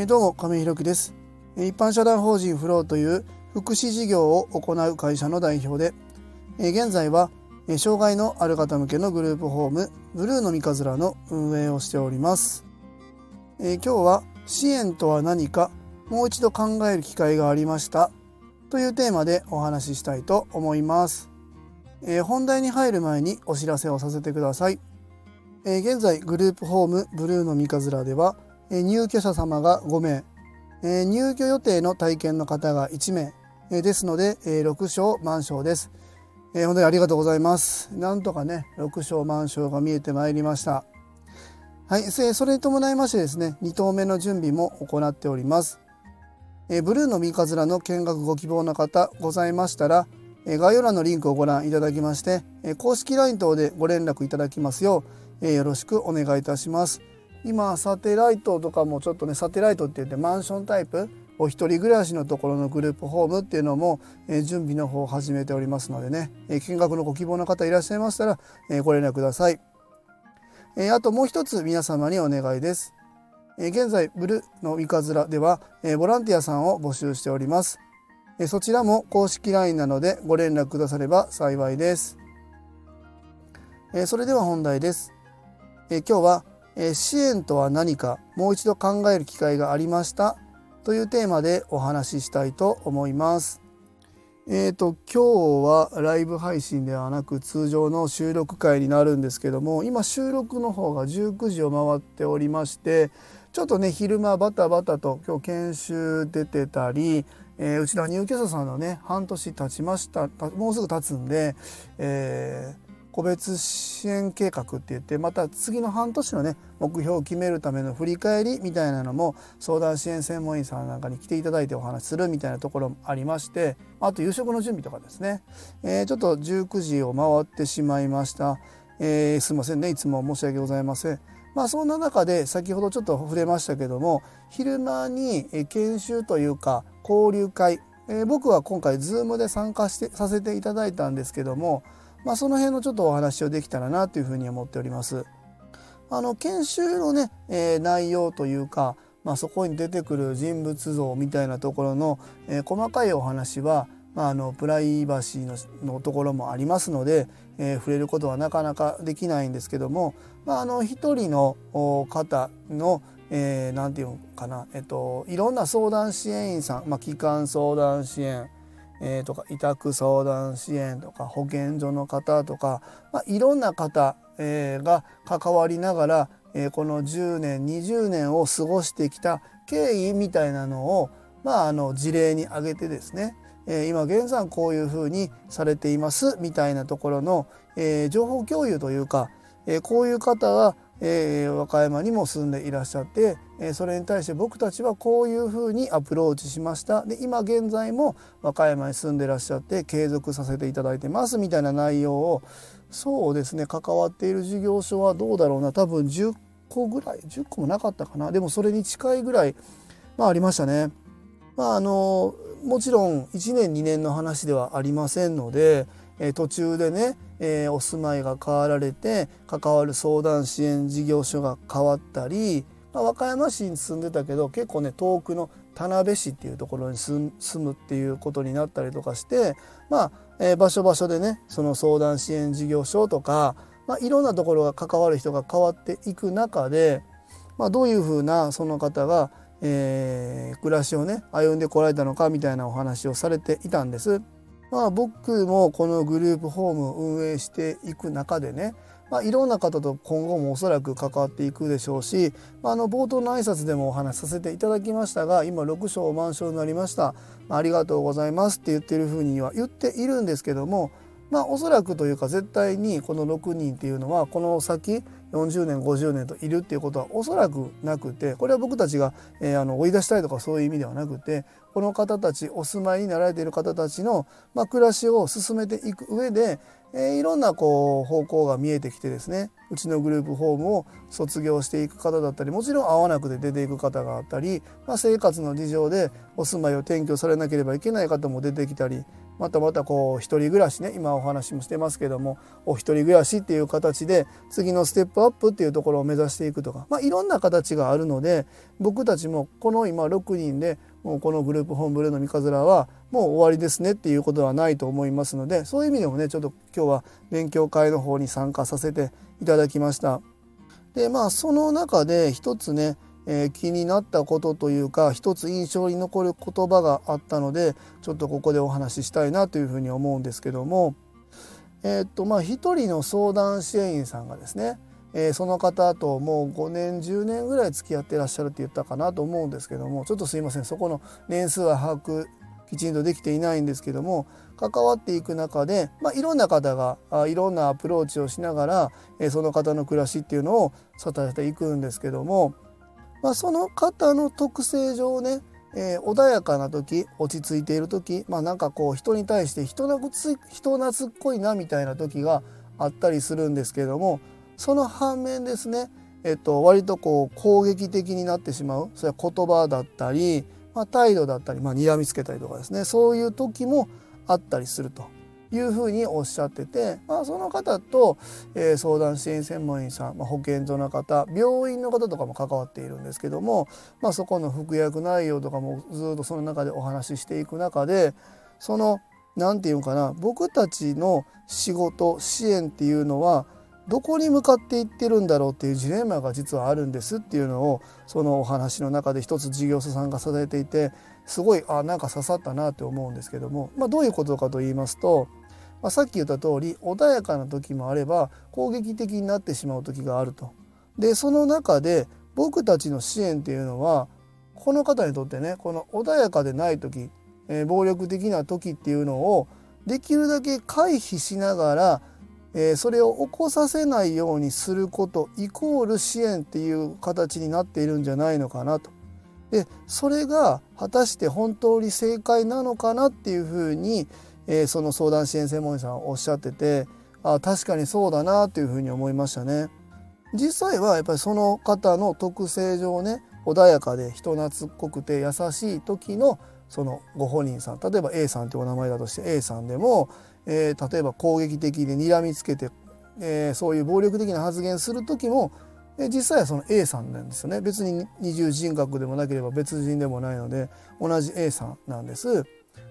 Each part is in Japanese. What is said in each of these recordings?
え、どうも亀井弘樹です。一般社団法人フローという福祉事業を行う会社の代表で現在は障害のある方向けのグループホームブルーの三日面の運営をしております。今日は支援とは何かもう一度考える機会がありましたというテーマでお話ししたいと思います。本題に入る前にお知らせをさせてください。現在グループホームブルーの三日面では入居者様が5名入居予定の体験の方が1名ですので6床満床です。本当にありがとうございます。なんとかね6床満床が見えてまいりました。はい、それに伴いましてですね2棟目の準備も行っております。ブルーの三日面の見学ご希望の方ございましたら概要欄のリンクをご覧いただきまして公式 LINE 等でご連絡いただきますようよろしくお願いいたします。今サテライトとかもちょっとねサテライトって言ってマンションタイプお一人暮らしのところのグループホームっていうのも、え準備の方を始めておりますのでね、え見学のご希望の方いらっしゃいましたら、えご連絡ください、えあともう一つ皆様にお願いです、え現在ブルの三日面では、えボランティアさんを募集しております、えそちらも公式 LINE なのでご連絡くだされば幸いです、えそれでは本題です、え今日はえ支援とは何かもう一度考える機会がありましたというテーマでお話ししたいと思います。えーと、今日はライブ配信ではなく通常の収録会になるんですけども今収録の方が19時を回っておりましてちょっとね昼間バタバタと今日研修出てたり、えー、うちの入居者さんのね半年経ちましたもうすぐ経つんで、えー個別支援計画って言ってまた次の半年のね目標を決めるための振り返りみたいなのも相談支援専門員さんなんかに来ていただいてお話しするみたいなところもありましてあと夕食の準備とかですね、えー、ちょっと19時を回ってしまいました、えー、すいませんね。いつも申し訳ございません。まあそんな中で先ほどちょっと触れましたけども昼間に研修というか交流会、えー、僕は今回 Zoom で参加してさせていただいたんですけどもまあ、その辺のちょっとお話をできたらなというふうに思っております。あの研修のね、えー、内容というか、まあ、そこに出てくる人物像みたいなところの、えー、細かいお話は、まあ、あのプライバシーののところもありますので、えー、触れることはなかなかできないんですけども、まあ、あの一人の方のえー、て言うのかな、えっと、いろんな相談支援員さん、まあ、機関相談支援えー、とか委託相談支援とか保健所の方とか、まあ、いろんな方、えー、が関わりながら、えー、この10年20年を過ごしてきた経緯みたいなのを、まあ、あの事例に挙げてですね、えー、今現在こういうふうにされていますみたいなところの、えー、情報共有というか、えー、こういう方がえー、和歌山にも住んでいらっしゃって、えー、それに対して僕たちはこういうふうにアプローチしました。で今現在も和歌山に住んでいらっしゃって継続させていただいてますみたいな内容をそうですね関わっている事業所はどうだろうな。多分10個ぐらい10個もなかったかな。でもそれに近いぐらい、まあ、ありましたね。まあ、あのもちろん1年2年の話ではありませんので、え途中でね、えー、お住まいが変わられて関わる相談支援事業所が変わったり、まあ、和歌山市に住んでたけど結構ね遠くの田辺市っていうところに住むっていうことになったりとかしてまあ、えー、場所場所でねその相談支援事業所とか、まあ、いろんなところが関わる人が変わっていく中で、まあ、どういうふうなその方が、えー、暮らしをね歩んでこられたのかみたいなお話をされていたんです。まあ、僕もこのグループホームを運営していく中でね、まあ、いろんな方と今後もおそらく関わっていくでしょうし、まあ、あの冒頭の挨拶でもお話しさせていただきましたが今6章満床になりました、まあ、ありがとうございますって言ってるふうには言っているんですけどもまあおそらくというか絶対にこの6人っていうのはこの先40年50年といるっていうことはおそらくなくてこれは僕たちが、えー、あの追い出したいとかそういう意味ではなくてこの方たちお住まいになられている方たちの、まあ、暮らしを進めていく上で、えー、いろんなこう方向が見えてきてですねうちのグループホームを卒業していく方だったりもちろん会わなくて出ていく方があったり、まあ、生活の事情でお住まいを転居されなければいけない方も出てきたりまたまたこう一人暮らしね今お話もしてますけどもお一人暮らしっていう形で次のステップアップっていうところを目指していくとか、まあ、いろんな形があるので僕たちもこの今6人でもうこのグループホームブルーの三日面はもう終わりですねっていうことはないと思いますのでそういう意味でもねちょっと今日は勉強会の方に参加させていただきました。でまあその中で一つねえー、気になったことというか一つ印象に残る言葉があったのでちょっとここでお話ししたいなというふうに思うんですけどもえー、っとまあ一人の相談支援員さんがですね、えー、その方ともう5年10年ぐらい付き合ってらっしゃるって言ったかなと思うんですけどもちょっとすいませんそこの年数は把握きちんとできていないんですけども関わっていく中で、まあ、いろんな方があいろんなアプローチをしながら、え、その方の暮らしっていうのを支えていくんですけどもまあ、その方の特性上ね、えー、穏やかな時落ち着いている時まあなんかこう人に対して人懐人懐っこいなみたいな時があったりするんですけどもその反面ですね、えっと、割とこう攻撃的になってしまうそれは言葉だったり、まあ、態度だったり、まあ、睨みつけたりとかですねそういう時もあったりすると。いうふうにおっしゃってて、まあ、その方と、えー、相談支援専門員さん、まあ、保健所の方病院の方とかも関わっているんですけども、まあ、そこの服薬内容とかもずっとその中でお話ししていく中でその何て言うかな僕たちの仕事支援っていうのはどこに向かっていってるんだろうっていうジレンマが実はあるんですっていうのをそのお話の中で一つ事業者さんが支えていてすごいあなんか刺さったなって思うんですけども、まあ、どういうことかと言いますとまあ、さっき言った通り穏やかな時もあれば攻撃的になってしまう時があると。でその中で僕たちの支援っていうのはこの方にとってねこの穏やかでない時、えー、暴力的な時っていうのをできるだけ回避しながら、えー、それを起こさせないようにすることイコール支援っていう形になっているんじゃないのかなと。でそれが果たして本当に正解なのかなっていうふうにえー、その相談支援専門員さんおっしゃっててあ確かにそうだなというふうに思いましたね。実際はやっぱりその方の特性上ね穏やかで人懐っこくて優しい時のそのご本人さん例えば A さんってお名前だとして A さんでも、えー、例えば攻撃的で睨みつけて、えー、そういう暴力的な発言する時も、えー、実際はその A さんなんですよね別に二重人格でもなければ別人でもないので同じ A さんなんです。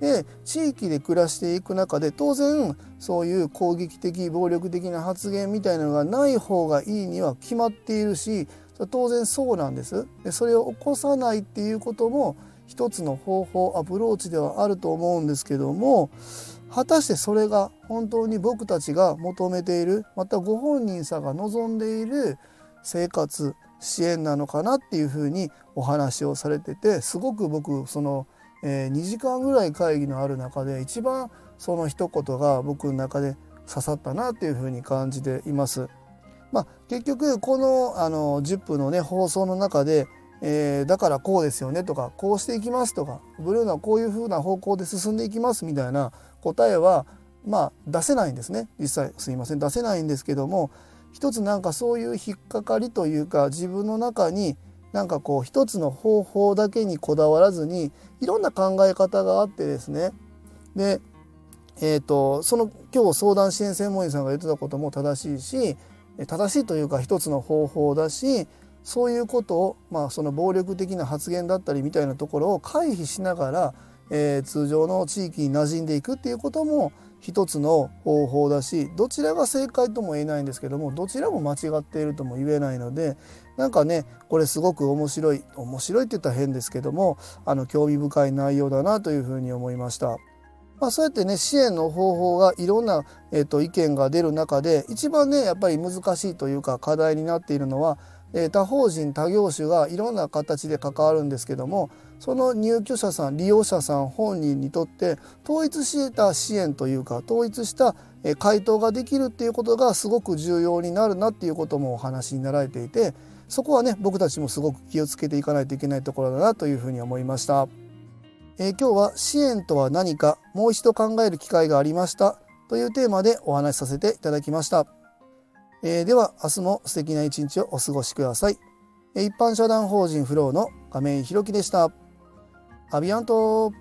で地域で暮らしていく中で当然そういう攻撃的暴力的な発言みたいなのがない方がいいには決まっているし当然そうなんです。でそれを起こさないっていうことも一つの方法アプローチではあると思うんですけども果たしてそれが本当に僕たちが求めているまたご本人さんが望んでいる生活支援なのかなっていうふうにお話をされててすごく僕そのえー、2時間ぐらい会議のある中で一番その一言が僕の中で刺さったなっていうふうに感じています。まあ、結局このあの10分のね放送の中で、えー、だからこうですよねとかこうしていきますとかブルーのはこういうふうな方向で進んでいきますみたいな答えはまあ出せないんですね実際すいません出せないんですけども一つなんかそういう引っかかりというか自分の中になんかこう一つの方法だけにこだわらずにいろんな考え方があってですね。でえーと、その今日相談支援専門員さんが言ってたことも正しいし正しいというか一つの方法だしそういうことを、まあ、その暴力的な発言だったりみたいなところを回避しながら、えー、通常の地域に馴染んでいくっていうことも一つの方法だしどちらが正解とも言えないんですけどもどちらも間違っているとも言えないのでなんかねこれすごく面白い面白いって言ったら変ですけどもあの興味深い内容だなというふうに思いました。まあ、そうやってね支援の方法がいろんな、えーと、意見が出る中で一番ねやっぱり難しいというか課題になっているのは、えー、他法人他業種がいろんな形で関わるんですけどもその入居者さん利用者さん本人にとって統一した支援というか統一した回答ができるっていうことがすごく重要になるなっていうこともお話になられていてそこはね僕たちもすごく気をつけていかないといけないところだなというふうに思いました。えー、今日は支援とは何かもう一度考える機会がありましたというテーマでお話しさせていただきました。えー、では明日も素敵な一日をお過ごしください。一般社団法人フローの亀井弘樹でした。アビアント